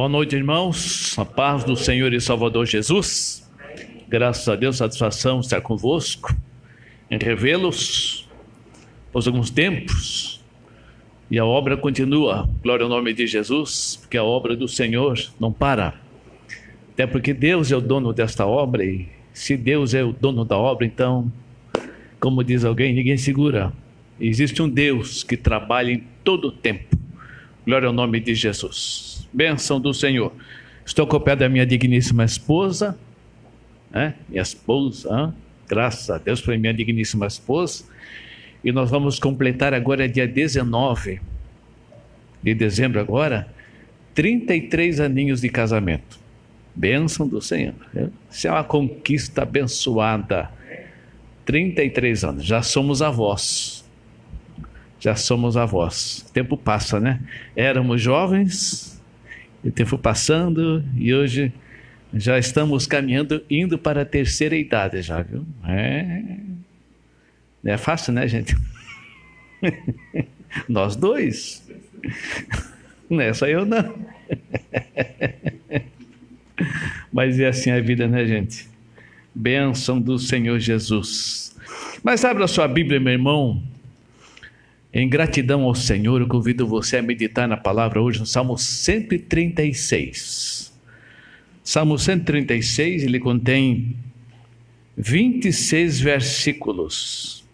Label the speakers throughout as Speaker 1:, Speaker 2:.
Speaker 1: Boa noite, irmãos. A paz do Senhor e Salvador Jesus. Graças a Deus, satisfação estar convosco, em revê-los por alguns tempos. E a obra continua. Glória ao nome de Jesus, porque a obra do Senhor não para. Até porque Deus é o dono desta obra e se Deus é o dono da obra, então, como diz alguém, ninguém segura. Existe um Deus que trabalha em todo o tempo. Glória ao nome de Jesus. Bênção do Senhor. Estou com o pé da minha digníssima esposa, né? minha esposa, graças a Deus por minha digníssima esposa. E nós vamos completar agora, dia 19 de dezembro, agora, 33 aninhos de casamento. Bênção do Senhor. Isso é uma conquista abençoada. 33 anos, já somos avós. Já somos avós. O tempo passa, né? Éramos jovens, o tempo passando e hoje já estamos caminhando, indo para a terceira idade já, viu? É, é fácil, né, gente? Nós dois. Não é só eu, não. Mas é assim a vida, né, gente? Bênção do Senhor Jesus. Mas abra sua Bíblia, meu irmão. Em gratidão ao Senhor, eu convido você a meditar na palavra hoje no Salmo 136. Salmo 136, ele contém 26 versículos.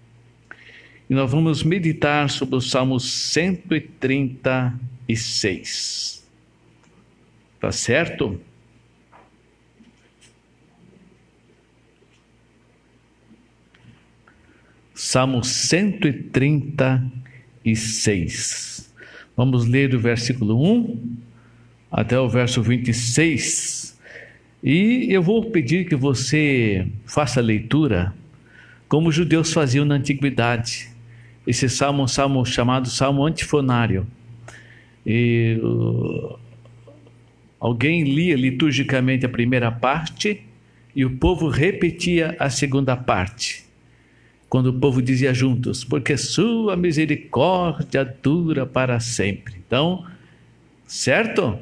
Speaker 1: E nós vamos meditar sobre o Salmo 136. Tá certo? Salmo 136. Vamos ler do versículo 1 até o verso 26. E eu vou pedir que você faça a leitura como os judeus faziam na antiguidade. Esse salmo é um salmo chamado salmo antifonário. E, uh, alguém lia liturgicamente a primeira parte e o povo repetia a segunda parte quando o povo dizia juntos, porque sua misericórdia dura para sempre. Então, certo?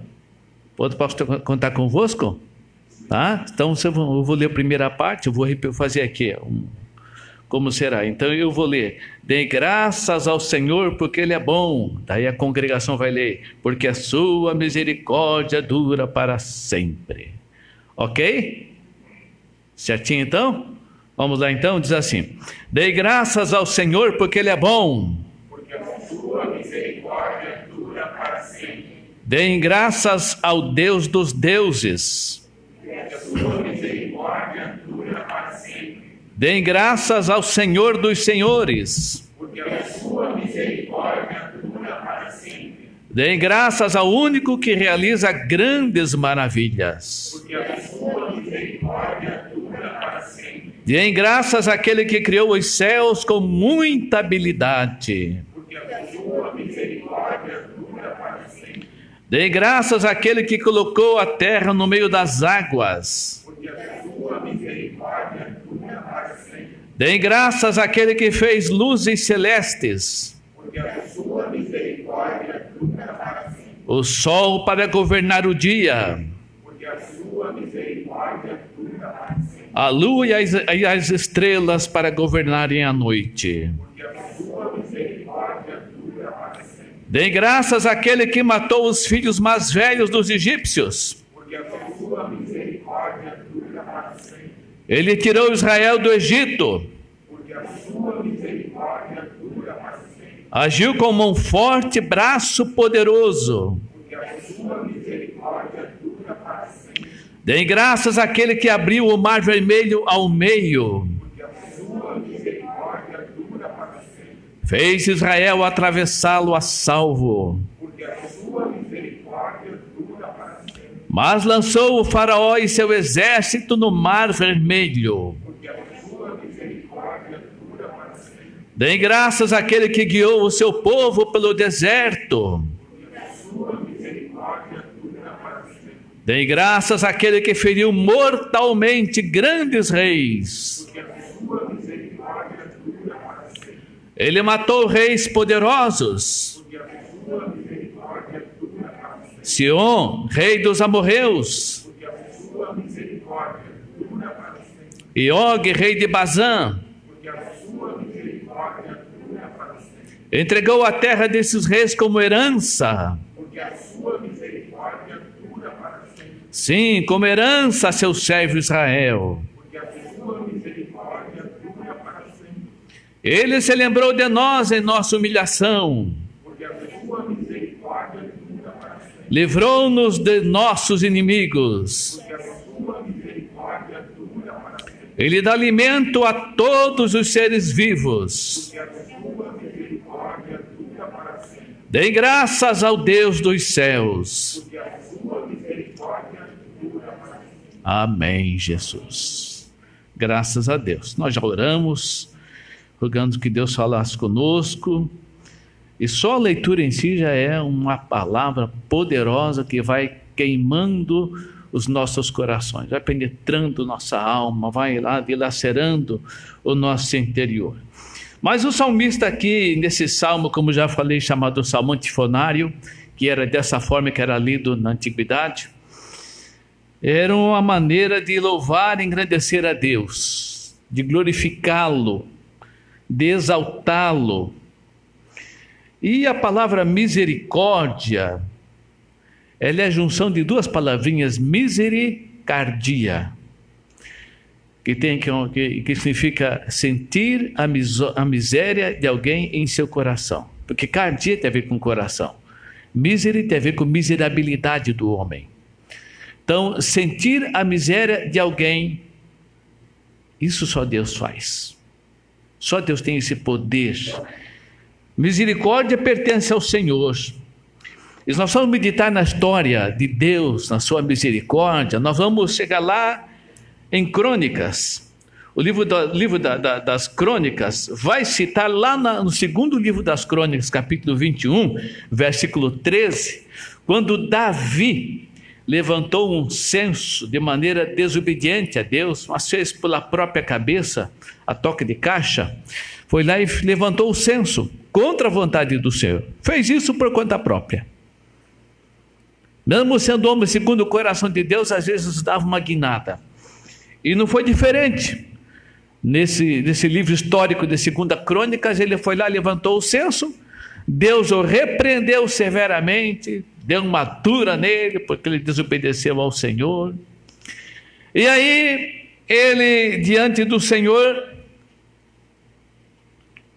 Speaker 1: Posso contar convosco? Tá? Então, eu vou ler a primeira parte, eu vou fazer aqui. Como será? Então, eu vou ler. Dê graças ao Senhor, porque Ele é bom. Daí a congregação vai ler. Porque a sua misericórdia dura para sempre. Ok? Certinho então? Vamos lá então, diz assim: Dei graças ao Senhor porque Ele é bom. Porque a sua misericórdia dura para sempre. Deem graças ao Deus dos deuses. Porque a sua misericórdia dura para sempre. Deem graças ao Senhor dos senhores. Porque a sua misericórdia dura para sempre. Deem graças ao único que realiza grandes maravilhas. Porque a sua misericórdia dura para sempre Deem graças àquele que criou os céus com muita habilidade. Deem graças àquele que colocou a terra no meio das águas. Deem graças àquele que fez luzes celestes. O sol para governar o dia a lua e as, e as estrelas para governarem a noite. Dê graças àquele que matou os filhos mais velhos dos egípcios. Ele tirou Israel do Egito. Agiu como um forte braço poderoso. Deem graças àquele que abriu o mar vermelho ao meio. Fez Israel atravessá-lo a salvo. Mas lançou o Faraó e seu exército no mar vermelho. Deem graças àquele que guiou o seu povo pelo deserto. Dei graças àquele que feriu mortalmente grandes reis. Ele matou reis poderosos. Sion, rei dos amorreus. E Og, rei de Bazã. Entregou a terra desses reis como herança. Sim, como herança a seu servo Israel. Ele se lembrou de nós em nossa humilhação. Livrou-nos de nossos inimigos. Ele dá alimento a todos os seres vivos. Dê graças ao Deus dos céus. Amém, Jesus. Graças a Deus. Nós já oramos, rogando que Deus falasse conosco. E só a leitura em si já é uma palavra poderosa que vai queimando os nossos corações, vai penetrando nossa alma, vai lá dilacerando o nosso interior. Mas o salmista aqui, nesse salmo, como já falei, chamado salmo antifonário, que era dessa forma que era lido na antiguidade, era uma maneira de louvar e engrandecer a Deus, de glorificá-lo, de exaltá-lo. E a palavra misericórdia, ela é a junção de duas palavrinhas, misericardia que tem que, que significa sentir a, miso, a miséria de alguém em seu coração. Porque cardia tem a ver com coração. Misery tem a ver com miserabilidade do homem. Então, sentir a miséria de alguém, isso só Deus faz. Só Deus tem esse poder. Misericórdia pertence ao Senhor. E nós vamos meditar na história de Deus, na sua misericórdia, nós vamos chegar lá em Crônicas, o livro, do, livro da, da, das Crônicas vai citar lá na, no segundo livro das Crônicas, capítulo 21, versículo 13, quando Davi levantou um censo de maneira desobediente a Deus, mas fez pela própria cabeça, a toque de caixa, foi lá e levantou o censo contra a vontade do Senhor. Fez isso por conta própria. Mesmo sendo homem segundo o coração de Deus, às vezes dava uma guinada. E não foi diferente. Nesse, nesse livro histórico de Segunda Crônicas, ele foi lá, levantou o censo, Deus o repreendeu severamente, deu uma dura nele, porque ele desobedeceu ao Senhor. E aí, ele, diante do Senhor,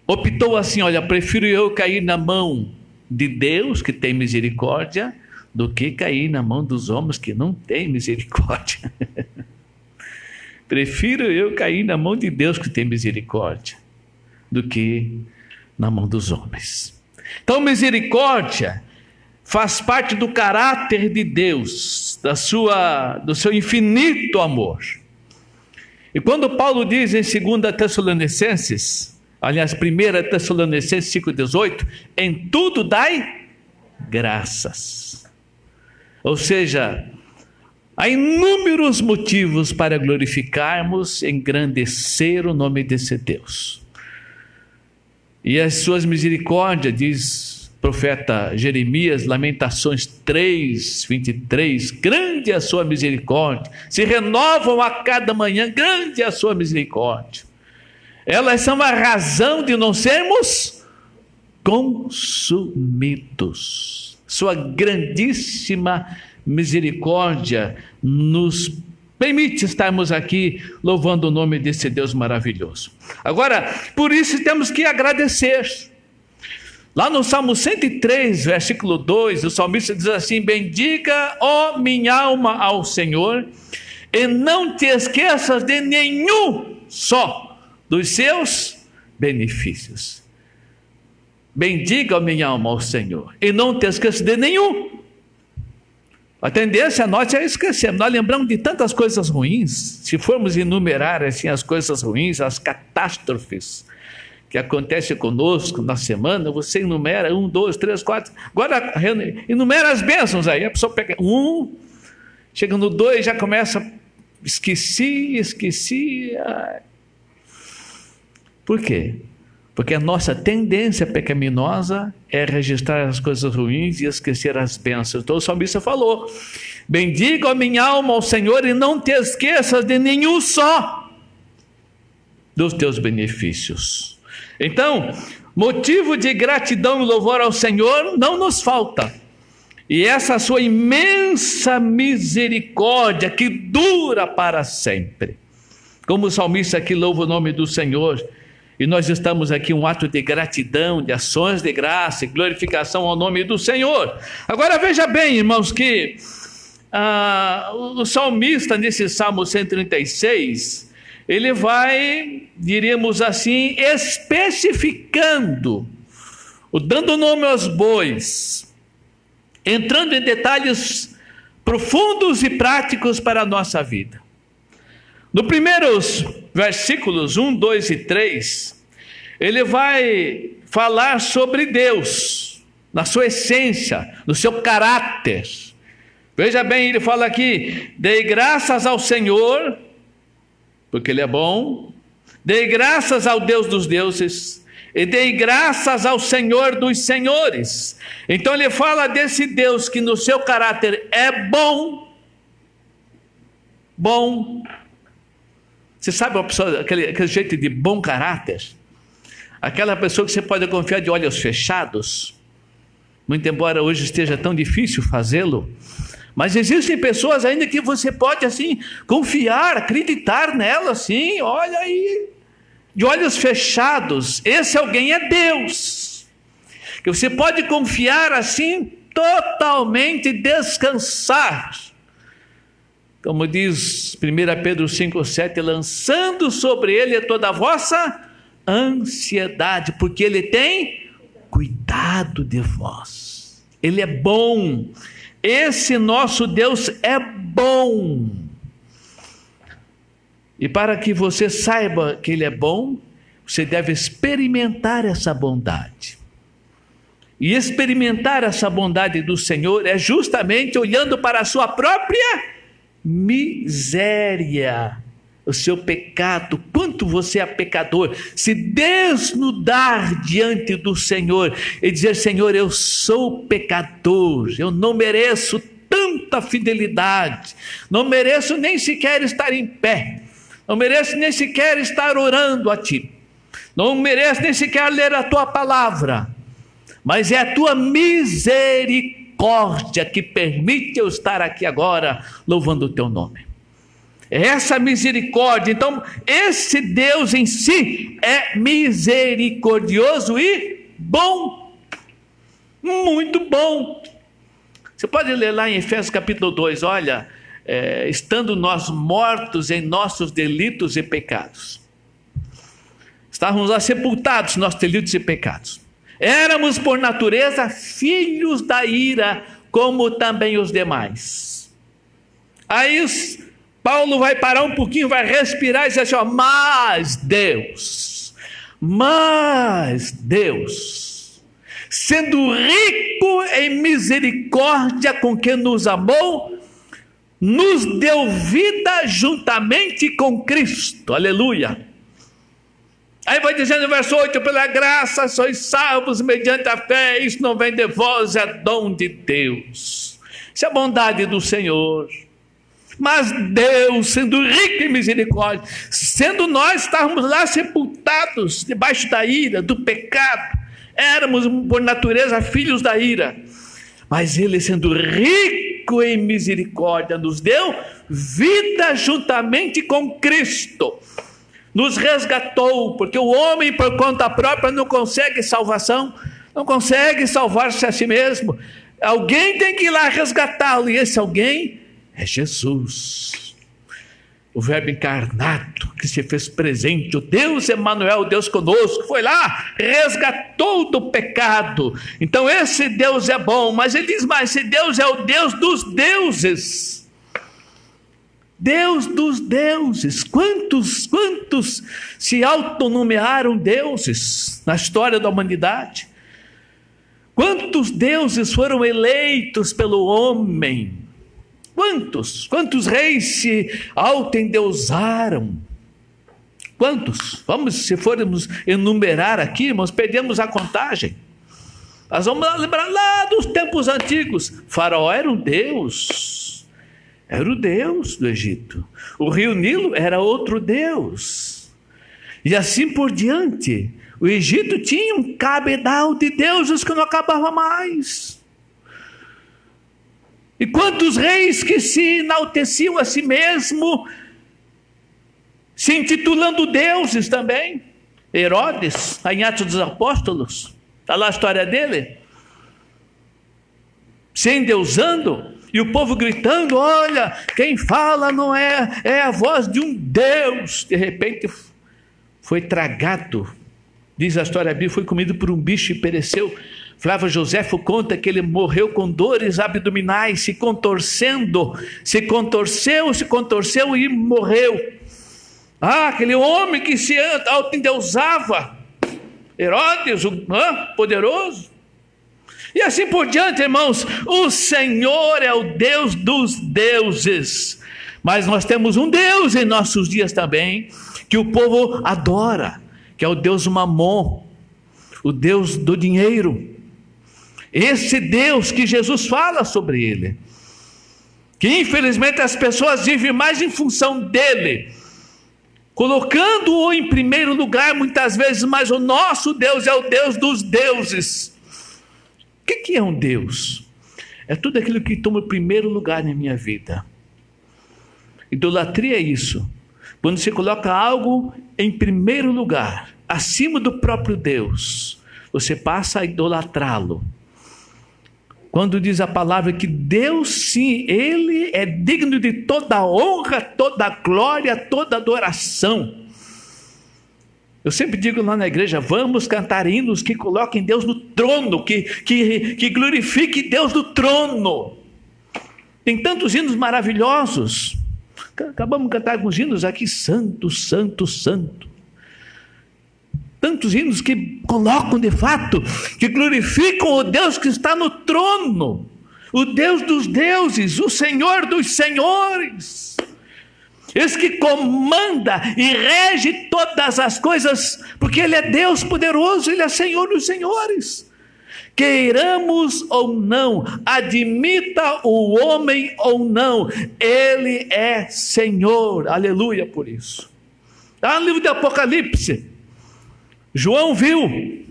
Speaker 1: optou assim: olha, prefiro eu cair na mão de Deus, que tem misericórdia, do que cair na mão dos homens que não têm misericórdia. Prefiro eu cair na mão de Deus que tem misericórdia do que na mão dos homens. Então, misericórdia faz parte do caráter de Deus, da sua, do seu infinito amor. E quando Paulo diz em 2 Tessalonicenses, aliás, 1 Tessalonicenses 5,18, em tudo dai graças. Ou seja, Há inúmeros motivos para glorificarmos, engrandecer o nome desse Deus. E as suas misericórdias, diz profeta Jeremias, Lamentações 3, 23, grande é a sua misericórdia, se renovam a cada manhã, grande é a sua misericórdia. Elas são a razão de não sermos consumidos. Sua grandíssima misericórdia nos permite estarmos aqui louvando o nome desse Deus maravilhoso. Agora, por isso temos que agradecer. Lá no Salmo 103, versículo 2, o salmista diz assim: Bendiga, ó minha alma, ao Senhor, e não te esqueças de nenhum só dos seus benefícios. Bendiga, ó minha alma, ao Senhor, e não te esqueças de nenhum a tendência nossa é esquecer. Nós lembramos de tantas coisas ruins. Se formos enumerar assim as coisas ruins, as catástrofes que acontecem conosco na semana, você enumera um, dois, três, quatro. Agora enumera as bênçãos aí. A pessoa pega um, chega no dois, já começa. Esqueci, esqueci. Por quê? Porque a nossa tendência pecaminosa é registrar as coisas ruins e esquecer as bênçãos. Então o salmista falou: Bendiga a minha alma ao Senhor e não te esqueças de nenhum só dos teus benefícios. Então, motivo de gratidão e louvor ao Senhor não nos falta. E essa sua imensa misericórdia que dura para sempre. Como o salmista aqui louva o nome do Senhor e nós estamos aqui um ato de gratidão, de ações de graça e glorificação ao nome do Senhor. Agora veja bem, irmãos, que ah, o salmista nesse Salmo 136, ele vai, diríamos assim, especificando, dando nome aos bois, entrando em detalhes profundos e práticos para a nossa vida. No primeiros versículos 1, 2 e 3, ele vai falar sobre Deus, na sua essência, no seu caráter. Veja bem, ele fala aqui: dei graças ao Senhor, porque Ele é bom, dei graças ao Deus dos deuses, e dei graças ao Senhor dos senhores. Então ele fala desse Deus que no seu caráter é bom, bom, você sabe uma pessoa, aquele, aquele jeito de bom caráter? Aquela pessoa que você pode confiar de olhos fechados, muito embora hoje esteja tão difícil fazê-lo, mas existem pessoas ainda que você pode assim confiar, acreditar nelas, assim, olha aí, de olhos fechados. Esse alguém é Deus. Que você pode confiar assim totalmente descansar como diz 1 Pedro 5,7, lançando sobre ele toda a vossa ansiedade, porque ele tem cuidado de vós. Ele é bom. Esse nosso Deus é bom. E para que você saiba que ele é bom, você deve experimentar essa bondade. E experimentar essa bondade do Senhor é justamente olhando para a sua própria miséria, o seu pecado, quanto você é pecador, se desnudar diante do Senhor e dizer: Senhor, eu sou pecador, eu não mereço tanta fidelidade, não mereço nem sequer estar em pé, não mereço nem sequer estar orando a Ti, não mereço nem sequer ler a Tua palavra, mas é a Tua misericórdia que permite eu estar aqui agora louvando o teu nome. Essa misericórdia, então, esse Deus em si é misericordioso e bom, muito bom. Você pode ler lá em Efésios capítulo 2, olha, é, estando nós mortos em nossos delitos e pecados, estávamos lá sepultados nossos delitos e pecados Éramos por natureza filhos da ira, como também os demais. Aí Paulo vai parar um pouquinho, vai respirar e dizer assim: ó, mas Deus, mas Deus, sendo rico em misericórdia com quem nos amou, nos deu vida juntamente com Cristo. Aleluia. Aí vai dizendo no verso 8: pela graça sois salvos mediante a fé, isso não vem de vós, é dom de Deus. Isso é a bondade do Senhor. Mas Deus, sendo rico em misericórdia, sendo nós estarmos lá sepultados debaixo da ira, do pecado, éramos por natureza filhos da ira, mas Ele, sendo rico em misericórdia, nos deu vida juntamente com Cristo nos resgatou, porque o homem, por conta própria, não consegue salvação, não consegue salvar-se a si mesmo. Alguém tem que ir lá resgatá-lo, e esse alguém é Jesus. O Verbo encarnado que se fez presente, o Deus Emanuel, Deus conosco, foi lá, resgatou do pecado. Então esse Deus é bom, mas ele diz mais: esse Deus é o Deus dos deuses. Deus dos deuses. Quantos, quantos se autonomearam deuses na história da humanidade? Quantos deuses foram eleitos pelo homem? Quantos? Quantos reis se autoendeusaram? Quantos? Vamos, se formos enumerar aqui, irmãos, perdemos a contagem. Nós vamos lembrar lá dos tempos antigos. Faraó era um deus. Era o deus do Egito. O rio Nilo era outro deus. E assim por diante. O Egito tinha um cabedal de deuses que não acabava mais. E quantos reis que se enalteciam a si mesmo, se intitulando deuses também. Herodes, em Atos dos Apóstolos, está lá a história dele. Se endeusando, e o povo gritando: Olha, quem fala não é, é a voz de um Deus. De repente foi tragado, diz a história bíblica, foi comido por um bicho e pereceu. Flávio Joséfo conta que ele morreu com dores abdominais, se contorcendo, se contorceu, se contorceu e morreu. Ah, aquele homem que se auto-endeusava, Herodes, o ah, poderoso. E assim por diante, irmãos, o Senhor é o Deus dos deuses. Mas nós temos um Deus em nossos dias também, que o povo adora, que é o Deus Mamon, o Deus do dinheiro. Esse Deus que Jesus fala sobre ele. Que infelizmente as pessoas vivem mais em função dele, colocando-o em primeiro lugar muitas vezes, mas o nosso Deus é o Deus dos deuses. O que é um Deus? É tudo aquilo que toma o primeiro lugar na minha vida. Idolatria é isso. Quando você coloca algo em primeiro lugar, acima do próprio Deus, você passa a idolatrá-lo. Quando diz a palavra que Deus sim, Ele é digno de toda honra, toda glória, toda adoração. Eu sempre digo lá na igreja: vamos cantar hinos que coloquem Deus no trono, que, que, que glorifique Deus no trono. Tem tantos hinos maravilhosos. Acabamos de cantar alguns hinos aqui: Santo, Santo, Santo tantos hinos que colocam de fato, que glorificam o Deus que está no trono, o Deus dos deuses, o Senhor dos senhores. Esse que comanda e rege todas as coisas, porque Ele é Deus poderoso, Ele é Senhor dos senhores. Queiramos ou não, admita o homem ou não, Ele é Senhor, aleluia por isso. Está no livro de Apocalipse, João viu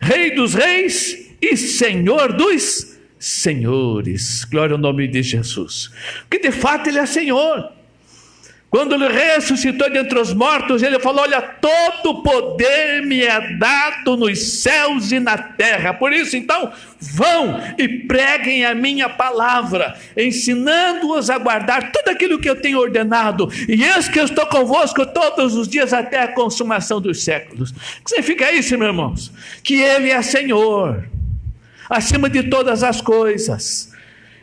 Speaker 1: Rei dos Reis e Senhor dos Senhores. Glória ao nome de Jesus. Que de fato Ele é Senhor. Quando ele ressuscitou de entre os mortos, ele falou: Olha, todo poder me é dado nos céus e na terra. Por isso, então, vão e preguem a minha palavra, ensinando-os a guardar tudo aquilo que eu tenho ordenado. E eis que eu estou convosco todos os dias até a consumação dos séculos. O que significa isso, meus irmãos? Que Ele é Senhor, acima de todas as coisas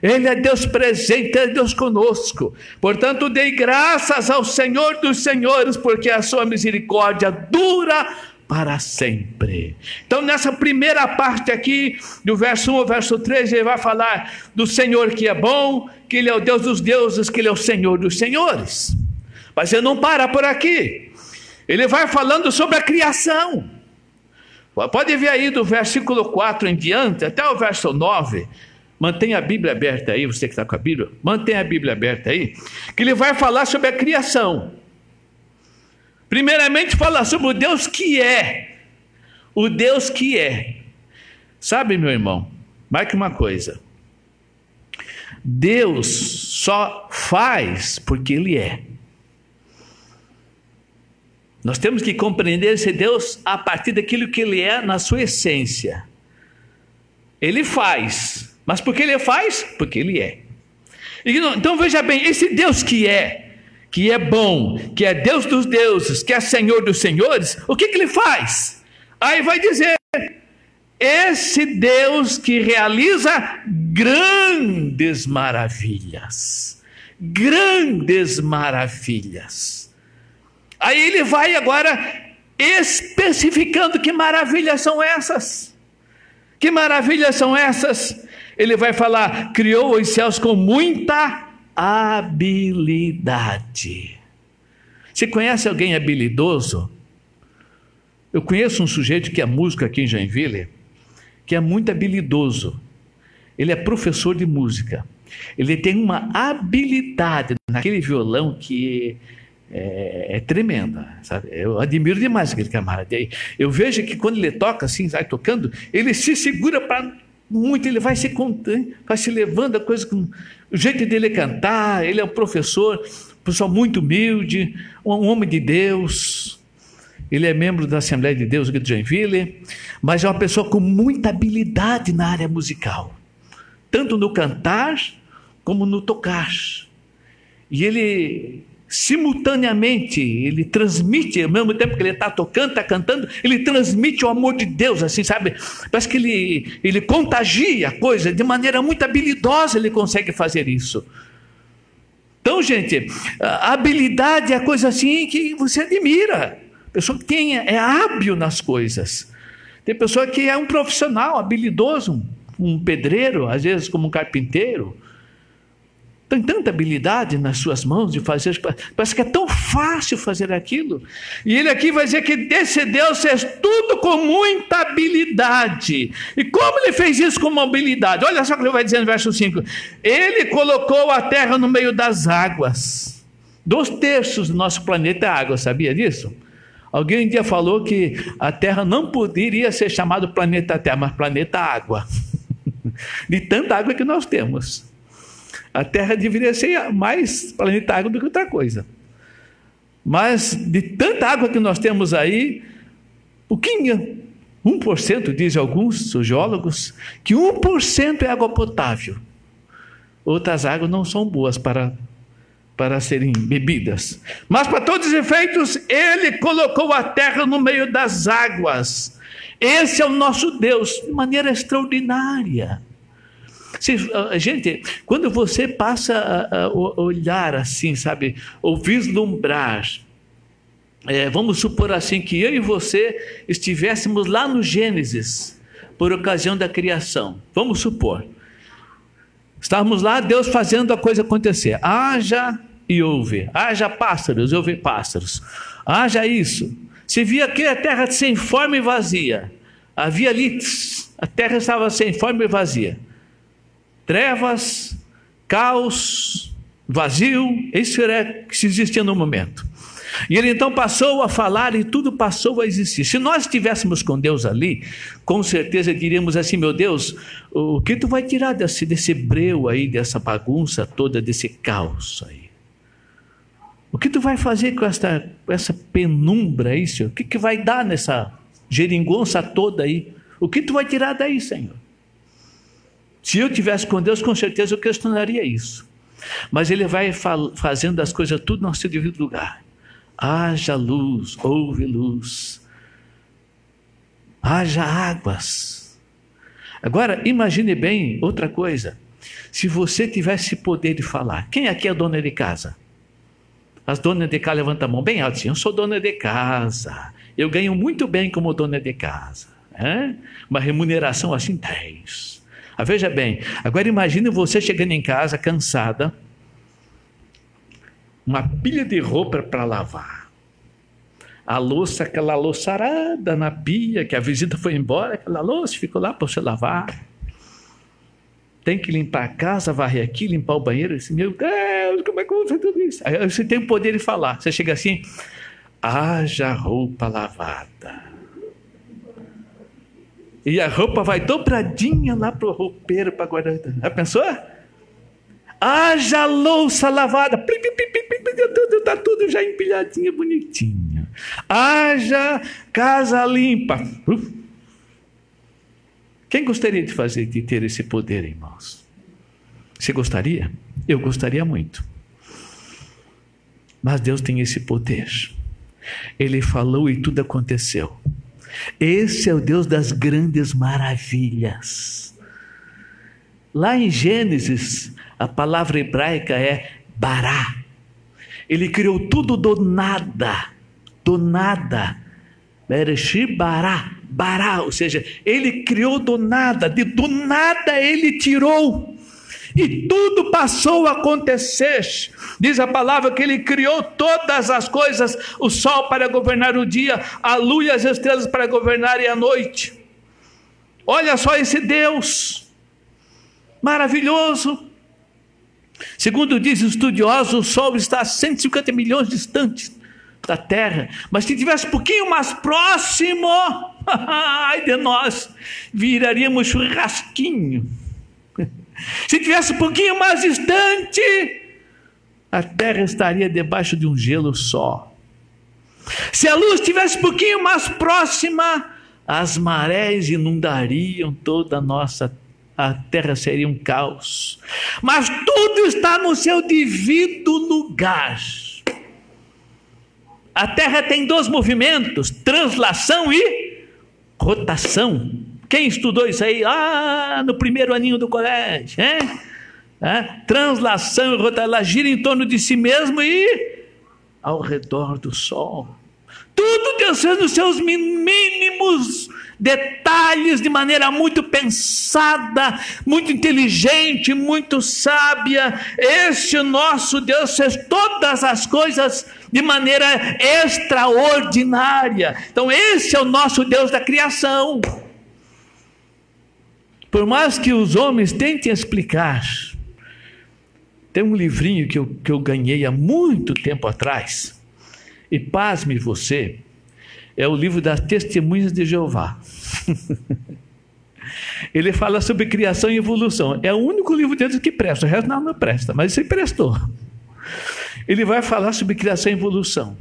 Speaker 1: ele é Deus presente, é Deus conosco. Portanto, dei graças ao Senhor dos Senhores, porque a sua misericórdia dura para sempre. Então, nessa primeira parte aqui, do verso 1 ao verso 3, ele vai falar do Senhor que é bom, que Ele é o Deus dos deuses, que Ele é o Senhor dos senhores. Mas ele não para por aqui. Ele vai falando sobre a criação. Pode ver aí do versículo 4 em diante, até o verso 9. Mantenha a Bíblia aberta aí, você que está com a Bíblia, mantenha a Bíblia aberta aí, que ele vai falar sobre a criação. Primeiramente, fala sobre o Deus que é. O Deus que é. Sabe, meu irmão, marque uma coisa. Deus só faz porque Ele é. Nós temos que compreender esse Deus a partir daquilo que Ele é na sua essência. Ele faz, mas por que ele faz? Porque ele é. Então veja bem, esse Deus que é, que é bom, que é Deus dos deuses, que é Senhor dos senhores, o que, que ele faz? Aí vai dizer: esse Deus que realiza grandes maravilhas. Grandes maravilhas. Aí ele vai agora especificando que maravilhas são essas. Que maravilhas são essas? Ele vai falar: criou os céus com muita habilidade. Você conhece alguém habilidoso? Eu conheço um sujeito que é músico aqui em Joinville, que é muito habilidoso. Ele é professor de música. Ele tem uma habilidade naquele violão que é, é, tremenda, sabe? Eu admiro demais aquele camarada. Eu vejo que quando ele toca assim, vai tocando, ele se segura para muito, ele vai se vai se levando a coisa com o jeito dele cantar. Ele é um professor, pessoal muito humilde, um homem de Deus. Ele é membro da Assembleia de Deus aqui de Joinville, mas é uma pessoa com muita habilidade na área musical, tanto no cantar como no tocar. E ele simultaneamente, ele transmite, ao mesmo tempo que ele está tocando, está cantando, ele transmite o amor de Deus, assim, sabe? Parece que ele, ele contagia a coisa, de maneira muito habilidosa ele consegue fazer isso. Então, gente, a habilidade é coisa assim que você admira. Pessoa que tem, é hábil nas coisas. Tem pessoa que é um profissional habilidoso, um pedreiro, às vezes como um carpinteiro, tem tanta habilidade nas suas mãos de fazer, parece que é tão fácil fazer aquilo. E ele aqui vai dizer que desse Deus fez tudo com muita habilidade. E como ele fez isso com uma habilidade? Olha só o que ele vai dizer no verso 5: Ele colocou a terra no meio das águas. Dois terços do nosso planeta é água, sabia disso? Alguém um dia falou que a Terra não poderia ser chamado planeta Terra, mas planeta Água. De tanta água que nós temos. A Terra deveria ser mais planetária do que outra coisa. Mas de tanta água que nós temos aí, pouquinho, 1%, dizem alguns geólogos, que 1% é água potável. Outras águas não são boas para, para serem bebidas. Mas para todos os efeitos, ele colocou a terra no meio das águas. Esse é o nosso Deus, de maneira extraordinária. Gente, quando você passa a, olhar assim, sabe, ou vislumbrar, é, vamos supor assim que eu e você estivéssemos lá no Gênesis, por ocasião da criação. Vamos supor. Estávamos lá, Deus fazendo a coisa acontecer. Haja e ouve. Haja pássaros, ouve pássaros. Haja isso. Se via aqui a terra sem forma e vazia. Havia ali, a terra estava sem forma e vazia trevas, caos, vazio, isso era que existia no momento. E ele então passou a falar e tudo passou a existir. Se nós estivéssemos com Deus ali, com certeza diríamos assim: meu Deus, o que tu vai tirar desse, desse breu aí, dessa bagunça toda, desse caos aí? O que tu vai fazer com essa, essa penumbra aí, Senhor? O que, que vai dar nessa geringonça toda aí? O que tu vai tirar daí, Senhor? Se eu tivesse com Deus, com certeza eu questionaria isso. Mas ele vai fazendo as coisas tudo no seu devido lugar. Haja luz, houve luz. Haja águas. Agora, imagine bem outra coisa. Se você tivesse poder de falar, quem aqui é dona de casa? As donas de casa levantam a mão bem alto eu sou dona de casa. Eu ganho muito bem como dona de casa. É? Uma remuneração assim, 10. Ah, veja bem, agora imagine você chegando em casa cansada, uma pilha de roupa para lavar. A louça, aquela louçarada na pia, que a visita foi embora, aquela louça ficou lá para você lavar. Tem que limpar a casa, varrer aqui, limpar o banheiro. Disse, Meu Deus, como é que eu vou fazer tudo isso? Aí você tem o poder de falar. Você chega assim, haja roupa lavada. E a roupa vai dobradinha lá para o roupeiro para guardar. Já pensou? Haja louça lavada. Está tudo já empilhadinha, bonitinha. Haja casa limpa. Quem gostaria de fazer, de ter esse poder, irmãos? Você gostaria? Eu gostaria muito. Mas Deus tem esse poder. Ele falou e tudo aconteceu. Esse é o Deus das grandes maravilhas. Lá em Gênesis, a palavra hebraica é bará. Ele criou tudo do nada, do nada. Bereshit bará, bará, ou seja, ele criou do nada, de do nada ele tirou. E tudo passou a acontecer. Diz a palavra que ele criou todas as coisas: o sol para governar o dia, a lua e as estrelas para governarem a noite. Olha só esse Deus maravilhoso. Segundo diz o estudioso, o Sol está a 150 milhões distante da Terra, mas se tivesse um pouquinho mais próximo, ai de nós, viraríamos churrasquinho. Se tivesse um pouquinho mais distante, a Terra estaria debaixo de um gelo só. Se a luz estivesse um pouquinho mais próxima, as marés inundariam toda a nossa a terra seria um caos. Mas tudo está no seu devido lugar. A terra tem dois movimentos: translação e rotação. Quem estudou isso aí? Ah, no primeiro aninho do colégio, hein? É? Translação e rotação, gira em torno de si mesmo e ao redor do Sol. Tudo Deus fez nos seus mínimos detalhes, de maneira muito pensada, muito inteligente, muito sábia. Este nosso Deus fez todas as coisas de maneira extraordinária. Então, esse é o nosso Deus da criação. Por mais que os homens tentem explicar, tem um livrinho que eu, que eu ganhei há muito tempo atrás, e pasme você, é o livro das Testemunhas de Jeová. Ele fala sobre criação e evolução. É o único livro dentro que presta, o resto não, não presta, mas isso prestou. Ele vai falar sobre criação e evolução.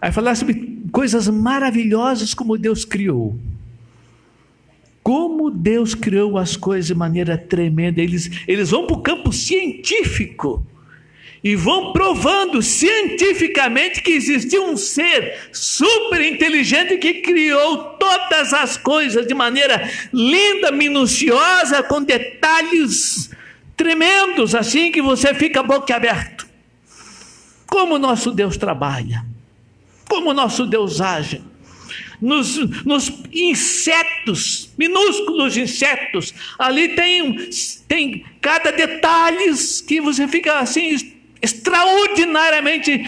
Speaker 1: Vai falar sobre coisas maravilhosas como Deus criou. Como Deus criou as coisas de maneira tremenda. Eles, eles vão para o campo científico e vão provando cientificamente que existiu um ser super inteligente que criou todas as coisas de maneira linda, minuciosa, com detalhes tremendos, assim que você fica boquiaberto. Como nosso Deus trabalha, como nosso Deus age. Nos, nos, insetos, minúsculos insetos. Ali tem, tem cada detalhe que você fica assim extraordinariamente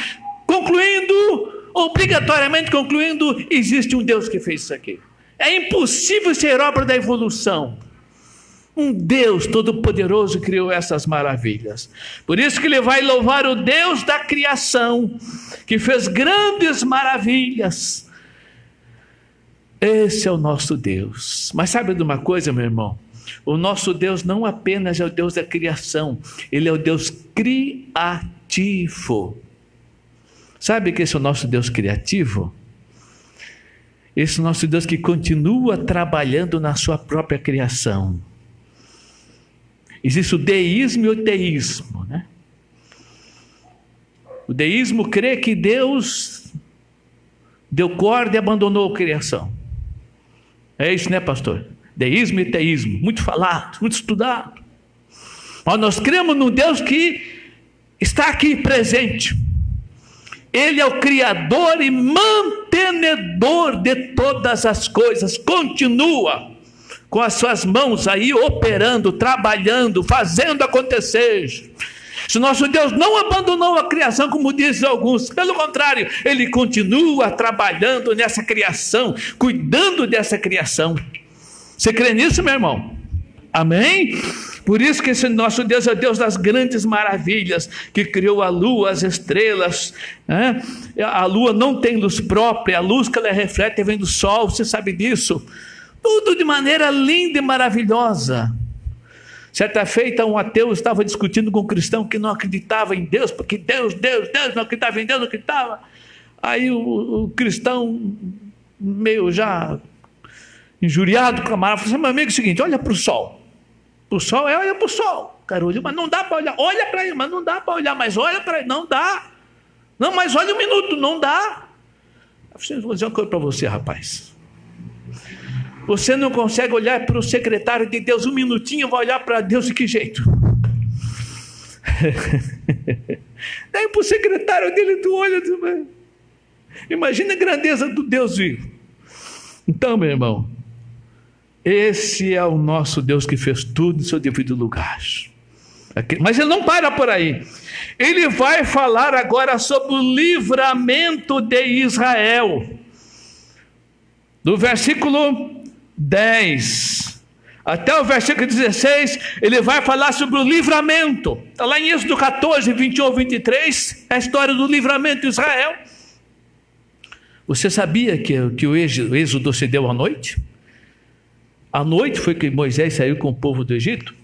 Speaker 1: concluindo, obrigatoriamente concluindo, existe um Deus que fez isso aqui. É impossível ser obra da evolução. Um Deus todo-poderoso criou essas maravilhas. Por isso que ele vai louvar o Deus da criação, que fez grandes maravilhas. Esse é o nosso Deus. Mas sabe de uma coisa, meu irmão? O nosso Deus não apenas é o Deus da criação, ele é o Deus criativo. Sabe que esse é o nosso Deus criativo? Esse é o nosso Deus que continua trabalhando na sua própria criação. Existe o deísmo e o teísmo, né? O deísmo crê que Deus deu corda e abandonou a criação. É isso, né, pastor? Deísmo e teísmo, muito falado, muito estudado. Mas nós cremos num Deus que está aqui presente. Ele é o Criador e mantenedor de todas as coisas, continua com as suas mãos aí operando, trabalhando, fazendo acontecer. Se nosso Deus não abandonou a criação, como dizem alguns, pelo contrário, ele continua trabalhando nessa criação, cuidando dessa criação. Você crê nisso, meu irmão? Amém? Por isso que esse nosso Deus é Deus das grandes maravilhas, que criou a lua, as estrelas. Né? A lua não tem luz própria, a luz que ela reflete vem do sol, você sabe disso. Tudo de maneira linda e maravilhosa. Certa feita, um ateu estava discutindo com um cristão que não acreditava em Deus, porque Deus, Deus, Deus, não acreditava em Deus, não acreditava. Aí o, o cristão, meio já injuriado, camarada, falou assim: meu amigo, é o seguinte, olha para o sol. O sol é, olha para o sol, Carolho, mas não dá para olhar. Olha para ele, mas não dá para olhar, mas olha para ele, não dá. Não, mas olha um minuto, não dá. Eu vou dizer uma coisa para você, rapaz. Você não consegue olhar para o secretário de Deus um minutinho, vai olhar para Deus de que jeito? Daí para o secretário dele, tu olha, tu... imagina a grandeza do Deus vivo. Então, meu irmão, Esse é o nosso Deus que fez tudo em seu devido lugar. Mas ele não para por aí. Ele vai falar agora sobre o livramento de Israel. Do versículo 10 até o versículo 16, ele vai falar sobre o livramento. Está lá em Êxodo 14, 21 23, é a história do livramento de Israel. Você sabia que, que o êxodo se deu à noite? À noite foi que Moisés saiu com o povo do Egito?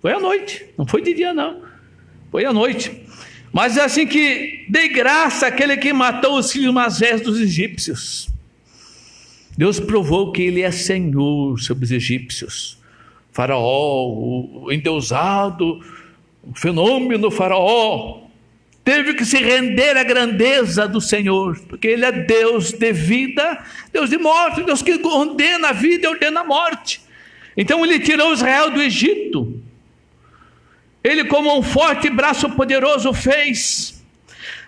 Speaker 1: Foi à noite, não foi de dia, não. Foi à noite. Mas é assim que dei graça àquele que matou os filhos velhos dos egípcios. Deus provou que ele é senhor sobre os egípcios. Faraó, o endeusado, o fenômeno faraó, teve que se render à grandeza do Senhor, porque ele é Deus de vida, Deus de morte, Deus que ordena a vida e ordena a morte. Então ele tirou Israel do Egito. Ele, como um forte braço poderoso, fez.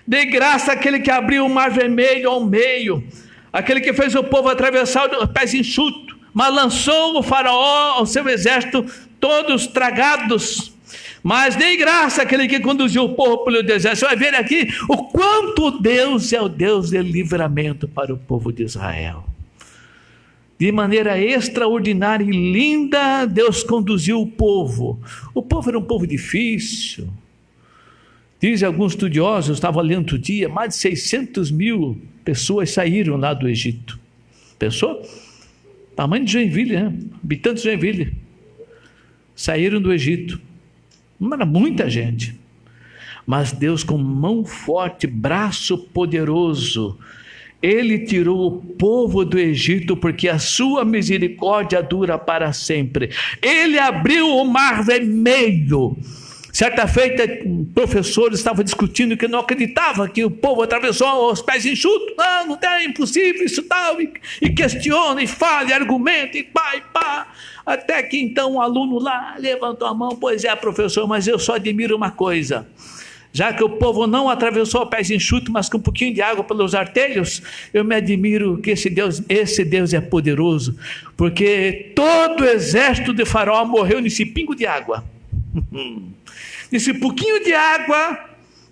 Speaker 1: De graça àquele que abriu o mar vermelho ao meio aquele que fez o povo atravessar os pés enxutos, mas lançou o faraó ao seu exército, todos tragados. Mas dei graça àquele que conduziu o povo pelo deserto. Você vai ver aqui o quanto Deus é o Deus de livramento para o povo de Israel. De maneira extraordinária e linda, Deus conduziu o povo. O povo era um povo difícil. Dizem alguns estudiosos, eu estava lendo outro dia, mais de 600 mil pessoas saíram lá do Egito. Pensou? Tamanho de Joinville, né? Habitantes de Joinville. Saíram do Egito. Não era muita gente. Mas Deus, com mão forte, braço poderoso, ele tirou o povo do Egito, porque a sua misericórdia dura para sempre. Ele abriu o mar vermelho Certa feita, um professor estava discutindo que não acreditava que o povo atravessou os pés enxutos. Não, não é impossível isso tal. E, e questiona, e fala, e argumenta, e pá, e pá. Até que então um aluno lá levantou a mão, pois é, professor, mas eu só admiro uma coisa. Já que o povo não atravessou os pés enxutos, mas com um pouquinho de água pelos artelhos, eu me admiro que esse Deus, esse Deus é poderoso, porque todo o exército de Faraó morreu nesse pingo de água. Nesse pouquinho de água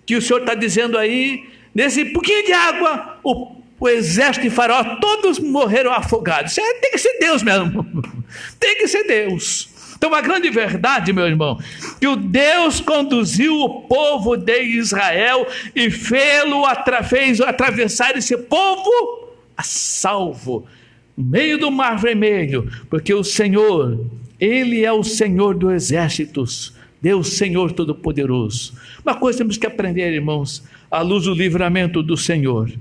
Speaker 1: que o Senhor está dizendo aí, nesse pouquinho de água, o, o exército de Faraó, todos morreram afogados. É, tem que ser Deus mesmo. tem que ser Deus. Então, uma grande verdade, meu irmão, que o Deus conduziu o povo de Israel e fez-lo atra fez atravessar esse povo a salvo, no meio do Mar Vermelho, porque o Senhor, Ele é o Senhor dos exércitos, Deus Senhor Todo-Poderoso. Uma coisa temos que aprender, irmãos, à luz do livramento do Senhor,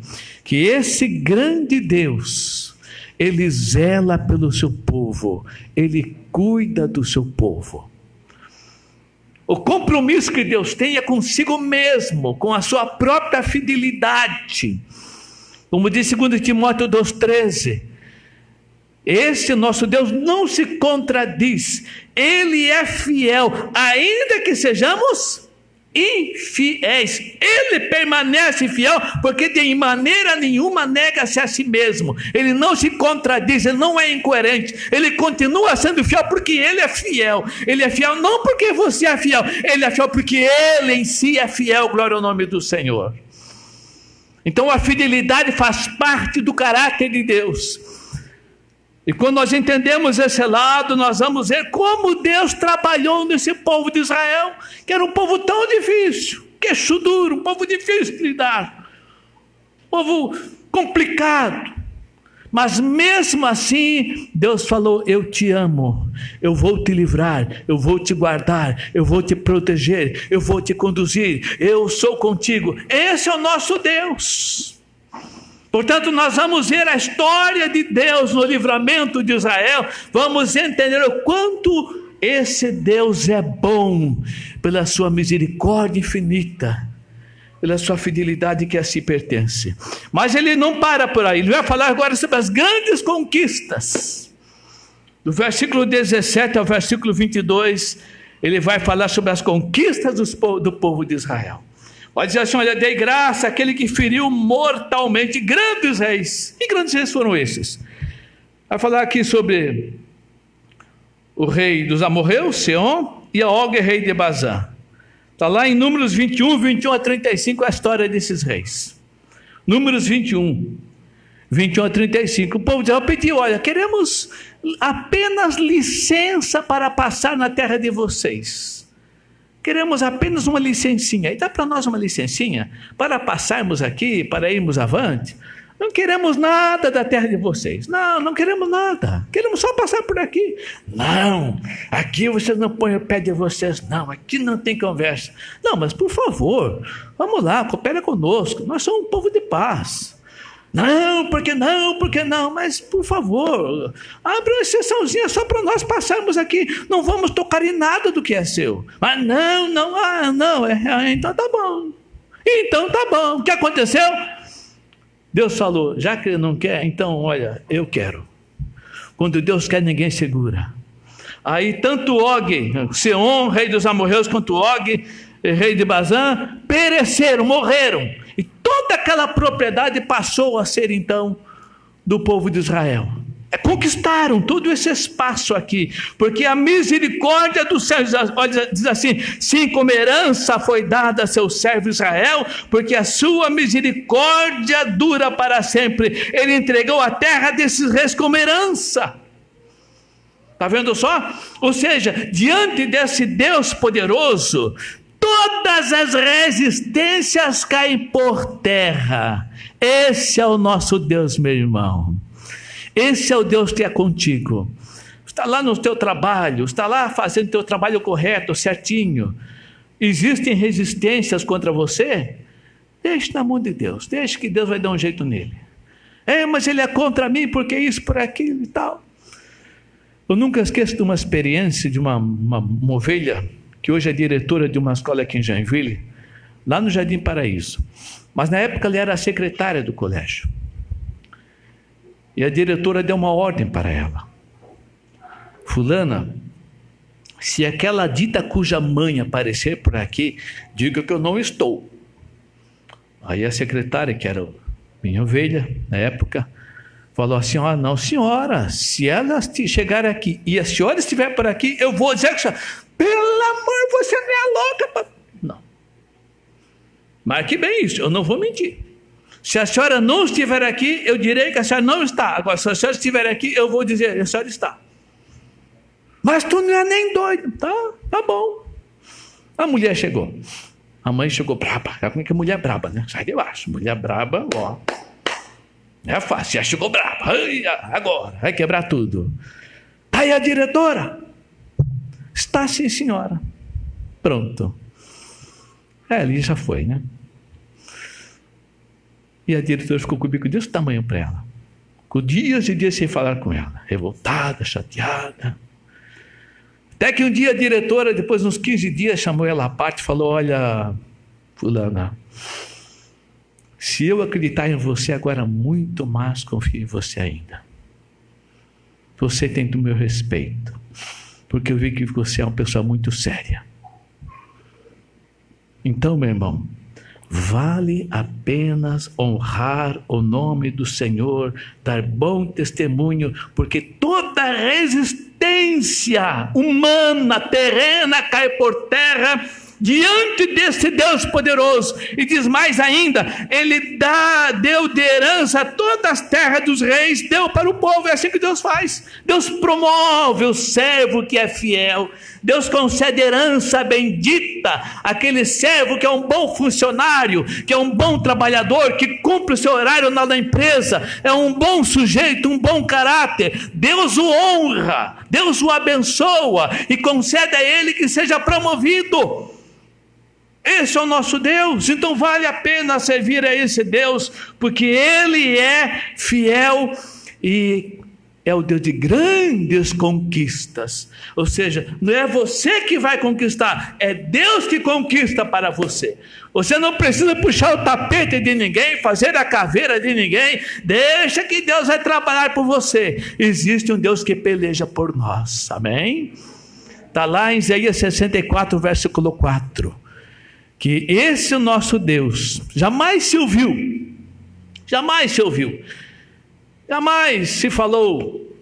Speaker 1: que esse grande Deus, ele zela pelo seu povo, ele cuida do seu povo. O compromisso que Deus tem é consigo mesmo, com a sua própria fidelidade. Como diz 2 Timóteo 2,13 esse nosso Deus não se contradiz, ele é fiel, ainda que sejamos infiéis. Ele permanece fiel, porque de maneira nenhuma nega-se a si mesmo. Ele não se contradiz, ele não é incoerente. Ele continua sendo fiel porque ele é fiel. Ele é fiel não porque você é fiel, ele é fiel porque ele em si é fiel. Glória ao nome do Senhor. Então a fidelidade faz parte do caráter de Deus. E quando nós entendemos esse lado, nós vamos ver como Deus trabalhou nesse povo de Israel, que era um povo tão difícil, queixo duro, um povo difícil de lidar, um povo complicado. Mas mesmo assim, Deus falou: Eu te amo, eu vou te livrar, eu vou te guardar, eu vou te proteger, eu vou te conduzir, eu sou contigo. Esse é o nosso Deus. Portanto, nós vamos ver a história de Deus no livramento de Israel, vamos entender o quanto esse Deus é bom, pela sua misericórdia infinita, pela sua fidelidade que a si pertence. Mas ele não para por aí, ele vai falar agora sobre as grandes conquistas. Do versículo 17 ao versículo 22, ele vai falar sobre as conquistas do povo de Israel. Pode dizer assim: olha, dei graça àquele que feriu mortalmente grandes reis. E grandes reis foram esses? Vai falar aqui sobre o rei dos amorreus, Seom, e a Og, rei de Bazã. Está lá em Números 21, 21 a 35 a história desses reis. Números 21, 21 a 35. O povo de Israel pediu: olha, queremos apenas licença para passar na terra de vocês. Queremos apenas uma licencinha. E dá para nós uma licencinha para passarmos aqui, para irmos avante? Não queremos nada da terra de vocês. Não, não queremos nada. Queremos só passar por aqui. Não, aqui vocês não põem o pé de vocês. Não, aqui não tem conversa. Não, mas por favor, vamos lá, coopera conosco. Nós somos um povo de paz. Não, porque não, porque não, mas por favor, abre uma exceçãozinha só para nós passarmos aqui. Não vamos tocar em nada do que é seu. Ah, não, não, ah, não, é, é, então tá bom. Então tá bom. O que aconteceu? Deus falou, já que ele não quer, então olha, eu quero. Quando Deus quer, ninguém segura. Aí tanto Og, Seon, rei dos amorreus, quanto Og, rei de Bazã, pereceram, morreram. Toda aquela propriedade passou a ser então do povo de Israel conquistaram todo esse espaço aqui, porque a misericórdia do céu diz assim: sim, como herança foi dada a seu servo Israel, porque a sua misericórdia dura para sempre. Ele entregou a terra desses reis como herança. Está vendo só? Ou seja, diante desse Deus poderoso, todas as resistências caem por terra. Esse é o nosso Deus, meu irmão. Esse é o Deus que é contigo. Está lá no teu trabalho, está lá fazendo o teu trabalho correto, certinho. Existem resistências contra você? Deixe na mão de Deus, deixe que Deus vai dar um jeito nele. É, mas ele é contra mim porque isso, por aquilo e tal. Eu nunca esqueço de uma experiência de uma, uma, uma ovelha que hoje é diretora de uma escola aqui em Joinville, lá no Jardim Paraíso. Mas na época ela era secretária do colégio. E a diretora deu uma ordem para ela: Fulana, se aquela dita cuja mãe aparecer por aqui, diga que eu não estou. Aí a secretária, que era minha ovelha na época, falou assim: oh, não, senhora, se ela chegar aqui e a senhora estiver por aqui, eu vou dizer que pelo amor, você não é louca. Não. Marque bem isso, eu não vou mentir. Se a senhora não estiver aqui, eu direi que a senhora não está. Agora, se a senhora estiver aqui, eu vou dizer, a senhora está. Mas tu não é nem doido. Tá, tá bom. A mulher chegou. A mãe chegou braba. Como é que é mulher braba, né? Sai de baixo. Mulher braba, ó. É fácil. Já chegou braba. Ai, agora, vai quebrar tudo. Tá aí a diretora. Está sim, senhora. Pronto. É, ali já foi, né? E a diretora ficou com o bico desse tamanho para ela. Com dias e dias sem falar com ela. Revoltada, chateada. Até que um dia a diretora, depois de uns 15 dias, chamou ela à parte e falou: Olha, Fulana, se eu acreditar em você agora, muito mais confio em você ainda. Você tem do meu respeito, porque eu vi que você é uma pessoa muito séria. Então, meu irmão, Vale apenas honrar o nome do Senhor, dar bom testemunho, porque toda resistência humana, terrena, cai por terra diante desse Deus poderoso. E diz mais ainda: Ele dá, deu de herança todas as terras dos reis, deu para o povo. É assim que Deus faz. Deus promove o servo que é fiel. Deus concede herança bendita àquele servo que é um bom funcionário, que é um bom trabalhador, que cumpre o seu horário na empresa, é um bom sujeito, um bom caráter. Deus o honra, Deus o abençoa e concede a ele que seja promovido. Esse é o nosso Deus, então vale a pena servir a esse Deus, porque Ele é fiel e é o Deus de grandes conquistas. Ou seja, não é você que vai conquistar, é Deus que conquista para você. Você não precisa puxar o tapete de ninguém, fazer a caveira de ninguém, deixa que Deus vai trabalhar por você. Existe um Deus que peleja por nós, amém? Está lá em Isaías 64, versículo 4 que esse nosso Deus jamais se ouviu, jamais se ouviu, jamais se falou,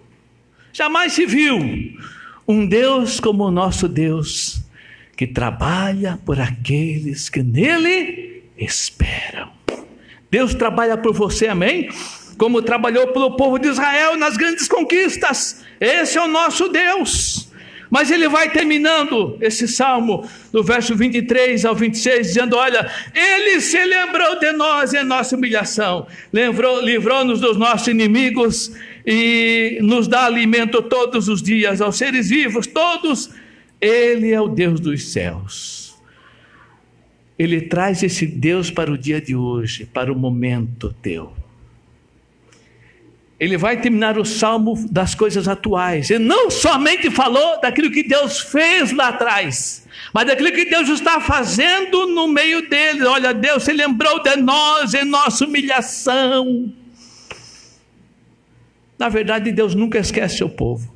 Speaker 1: jamais se viu Um Deus como o nosso Deus, que trabalha por aqueles que nele esperam. Deus trabalha por você, amém? Como trabalhou pelo povo de Israel nas grandes conquistas. Esse é o nosso Deus. Mas ele vai terminando esse salmo, do verso 23 ao 26, dizendo: Olha, ele se lembrou de nós em nossa humilhação, livrou-nos dos nossos inimigos e nos dá alimento todos os dias aos seres vivos, todos. Ele é o Deus dos céus. Ele traz esse Deus para o dia de hoje, para o momento teu ele vai terminar o salmo das coisas atuais. Ele não somente falou daquilo que Deus fez lá atrás, mas daquilo que Deus está fazendo no meio dele. Olha, Deus se lembrou de nós em nossa humilhação. Na verdade, Deus nunca esquece seu povo.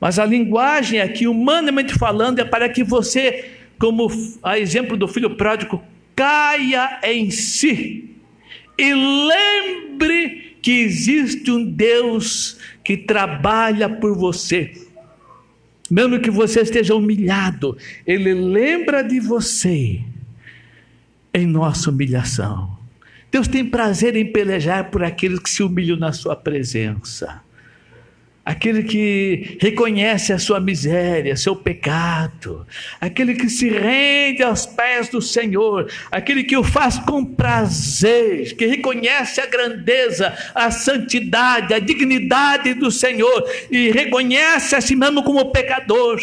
Speaker 1: Mas a linguagem aqui, humanamente falando, é para que você, como a exemplo do filho pródigo, caia em si e lembre que existe um Deus que trabalha por você. Mesmo que você esteja humilhado, Ele lembra de você em nossa humilhação. Deus tem prazer em pelejar por aqueles que se humilham na Sua presença aquele que reconhece a sua miséria, seu pecado, aquele que se rende aos pés do Senhor, aquele que o faz com prazer, que reconhece a grandeza, a santidade, a dignidade do Senhor e reconhece a si mesmo como pecador.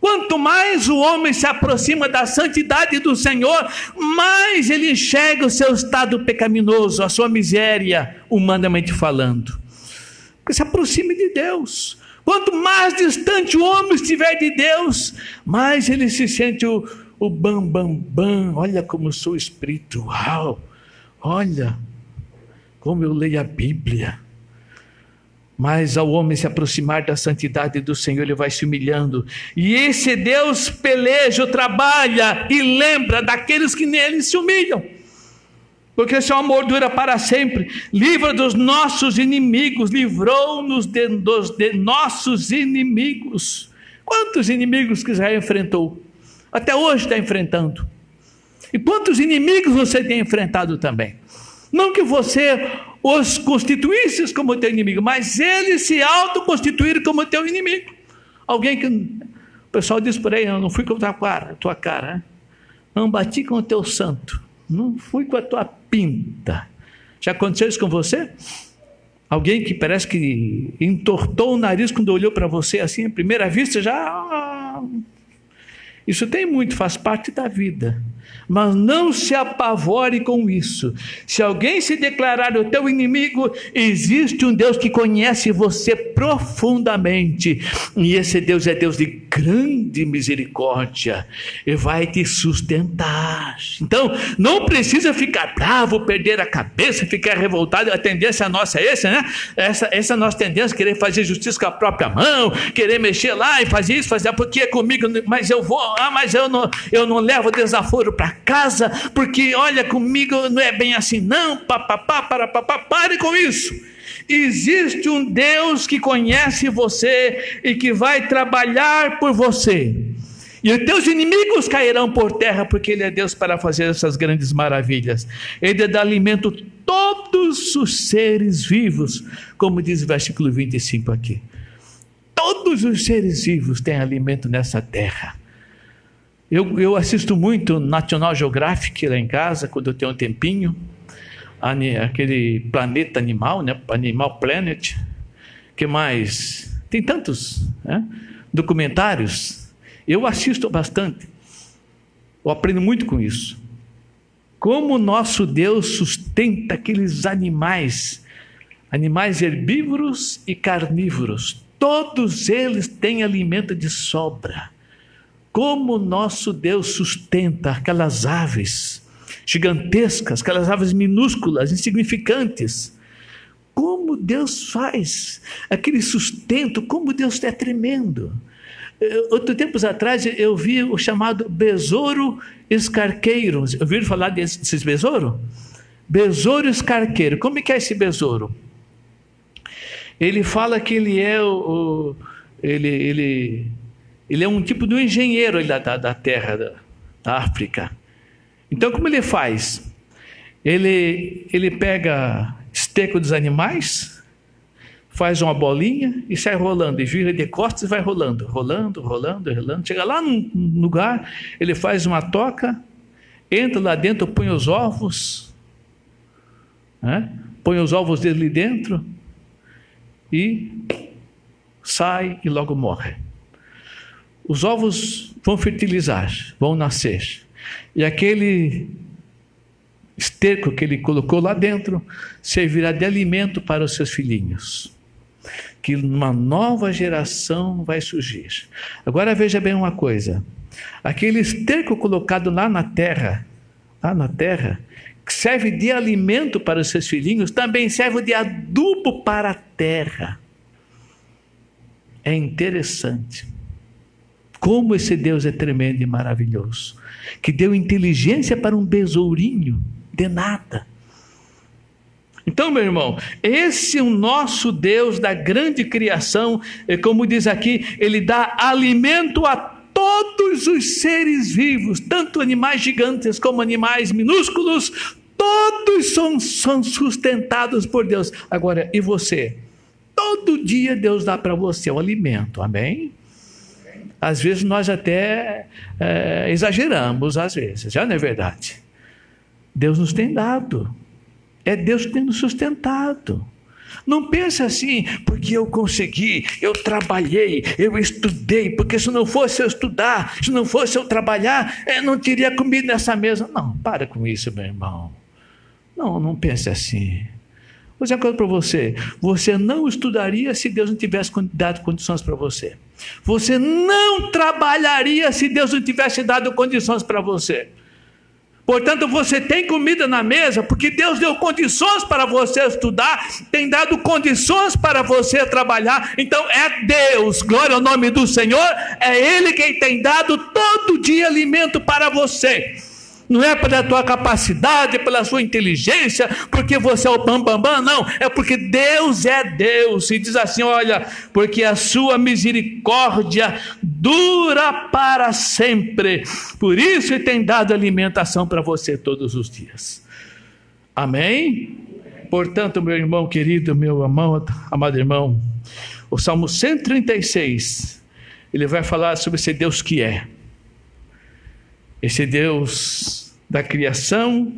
Speaker 1: Quanto mais o homem se aproxima da santidade do Senhor, mais ele enxerga o seu estado pecaminoso, a sua miséria, humanamente falando que se aproxime de Deus. Quanto mais distante o homem estiver de Deus, mais ele se sente o, o bam, bam, bam. Olha como eu sou espiritual. Olha como eu leio a Bíblia. Mas ao homem se aproximar da santidade do Senhor, ele vai se humilhando. E esse Deus peleja, trabalha e lembra daqueles que nele se humilham porque seu amor dura para sempre. Livra dos nossos inimigos, livrou-nos de, dos, de nossos inimigos. Quantos inimigos que Israel enfrentou? Até hoje está enfrentando. E quantos inimigos você tem enfrentado também? Não que você os constituísse como teu inimigo, mas eles se autoconstituíram como teu inimigo. Alguém que. O pessoal diz por aí: eu não fui contra a tua cara, não bati com o teu santo. Não fui com a tua pinta. Já aconteceu isso com você? Alguém que parece que entortou o nariz quando olhou para você assim, à primeira vista, já. Isso tem muito, faz parte da vida. Mas não se apavore com isso. Se alguém se declarar o teu inimigo, existe um Deus que conhece você profundamente. E esse Deus é Deus de grande misericórdia e vai te sustentar. Então, não precisa ficar bravo, perder a cabeça, ficar revoltado. A tendência nossa é essa, né? Essa, essa é a nossa tendência, querer fazer justiça com a própria mão, querer mexer lá e fazer isso, fazer porque é comigo, mas eu vou, ah, mas eu não, eu não levo desaforo para casa, porque olha comigo, não é bem assim, não, papapá, para, papá, pare com isso. Existe um Deus que conhece você e que vai trabalhar por você. E os teus inimigos cairão por terra, porque Ele é Deus para fazer essas grandes maravilhas. Ele dá alimento todos os seres vivos, como diz o versículo 25 aqui. Todos os seres vivos têm alimento nessa terra. Eu, eu assisto muito National Geographic lá em casa, quando eu tenho um tempinho. Aquele planeta animal, né? Animal Planet. que mais? Tem tantos né? documentários. Eu assisto bastante. Eu aprendo muito com isso. Como nosso Deus sustenta aqueles animais, animais herbívoros e carnívoros. Todos eles têm alimento de sobra. Como nosso Deus sustenta aquelas aves gigantescas, aquelas aves minúsculas, insignificantes. Como Deus faz aquele sustento, como Deus é tremendo. Outro tempos atrás eu vi o chamado besouro escarqueiro. Ouviram falar desses besouro? Besouro escarqueiro. Como é que é esse besouro? Ele fala que ele é o, o ele, ele, ele é um tipo de um engenheiro da, da, da terra, da, da África. Então, como ele faz? Ele, ele pega esterco dos animais, faz uma bolinha e sai rolando, e vira de costas e vai rolando, rolando, rolando, rolando. Chega lá num lugar, ele faz uma toca, entra lá dentro, põe os ovos, né? põe os ovos dele dentro e sai e logo morre. Os ovos vão fertilizar, vão nascer. E aquele esterco que ele colocou lá dentro servirá de alimento para os seus filhinhos. Que uma nova geração vai surgir. Agora veja bem uma coisa: aquele esterco colocado lá na terra, lá na terra, que serve de alimento para os seus filhinhos, também serve de adubo para a terra. É interessante. Como esse Deus é tremendo e maravilhoso. Que deu inteligência para um besourinho de nada. Então, meu irmão, esse é o nosso Deus da grande criação, como diz aqui, ele dá alimento a todos os seres vivos, tanto animais gigantes como animais minúsculos, todos são, são sustentados por Deus. Agora, e você? Todo dia Deus dá para você o alimento, amém? Às vezes nós até é, exageramos, às vezes, já não é verdade? Deus nos tem dado, é Deus que tem nos sustentado. Não pense assim, porque eu consegui, eu trabalhei, eu estudei, porque se não fosse eu estudar, se não fosse eu trabalhar, eu não teria comida nessa mesa. Não, para com isso, meu irmão. Não, não pense assim. Vou dizer uma coisa para você: você não estudaria se Deus não tivesse dado condições para você. Você não trabalharia se Deus não tivesse dado condições para você. Portanto, você tem comida na mesa porque Deus deu condições para você estudar, tem dado condições para você trabalhar. Então é Deus, glória ao nome do Senhor, é Ele quem tem dado todo dia alimento para você não é pela tua capacidade, pela sua inteligência, porque você é o bambambam, bam, bam, não, é porque Deus é Deus, e diz assim: olha, porque a sua misericórdia dura para sempre, por isso ele tem dado alimentação para você todos os dias. Amém? Portanto, meu irmão querido, meu amado, amado irmão, o Salmo 136, ele vai falar sobre esse Deus que é. Esse Deus da criação,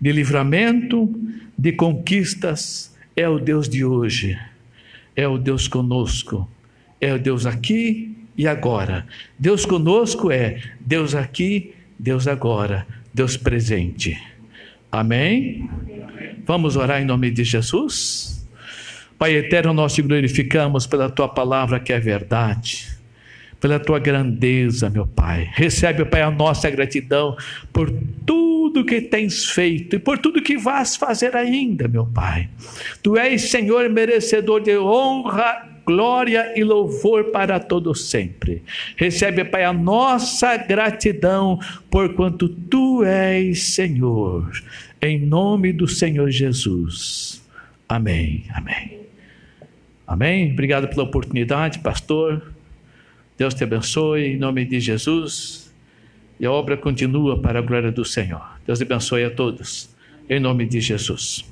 Speaker 1: de livramento, de conquistas, é o Deus de hoje, é o Deus conosco, é o Deus aqui e agora. Deus conosco é Deus aqui, Deus agora, Deus presente. Amém? Vamos orar em nome de Jesus? Pai eterno, nós te glorificamos pela tua palavra que é verdade pela tua grandeza, meu Pai. Recebe, Pai, a nossa gratidão por tudo que tens feito e por tudo que vais fazer ainda, meu Pai. Tu és, Senhor, merecedor de honra, glória e louvor para todos sempre. Recebe, Pai, a nossa gratidão por quanto tu és, Senhor. Em nome do Senhor Jesus. Amém. Amém. Amém. Obrigado pela oportunidade, pastor. Deus te abençoe em nome de Jesus. E a obra continua para a glória do Senhor. Deus abençoe a todos em nome de Jesus.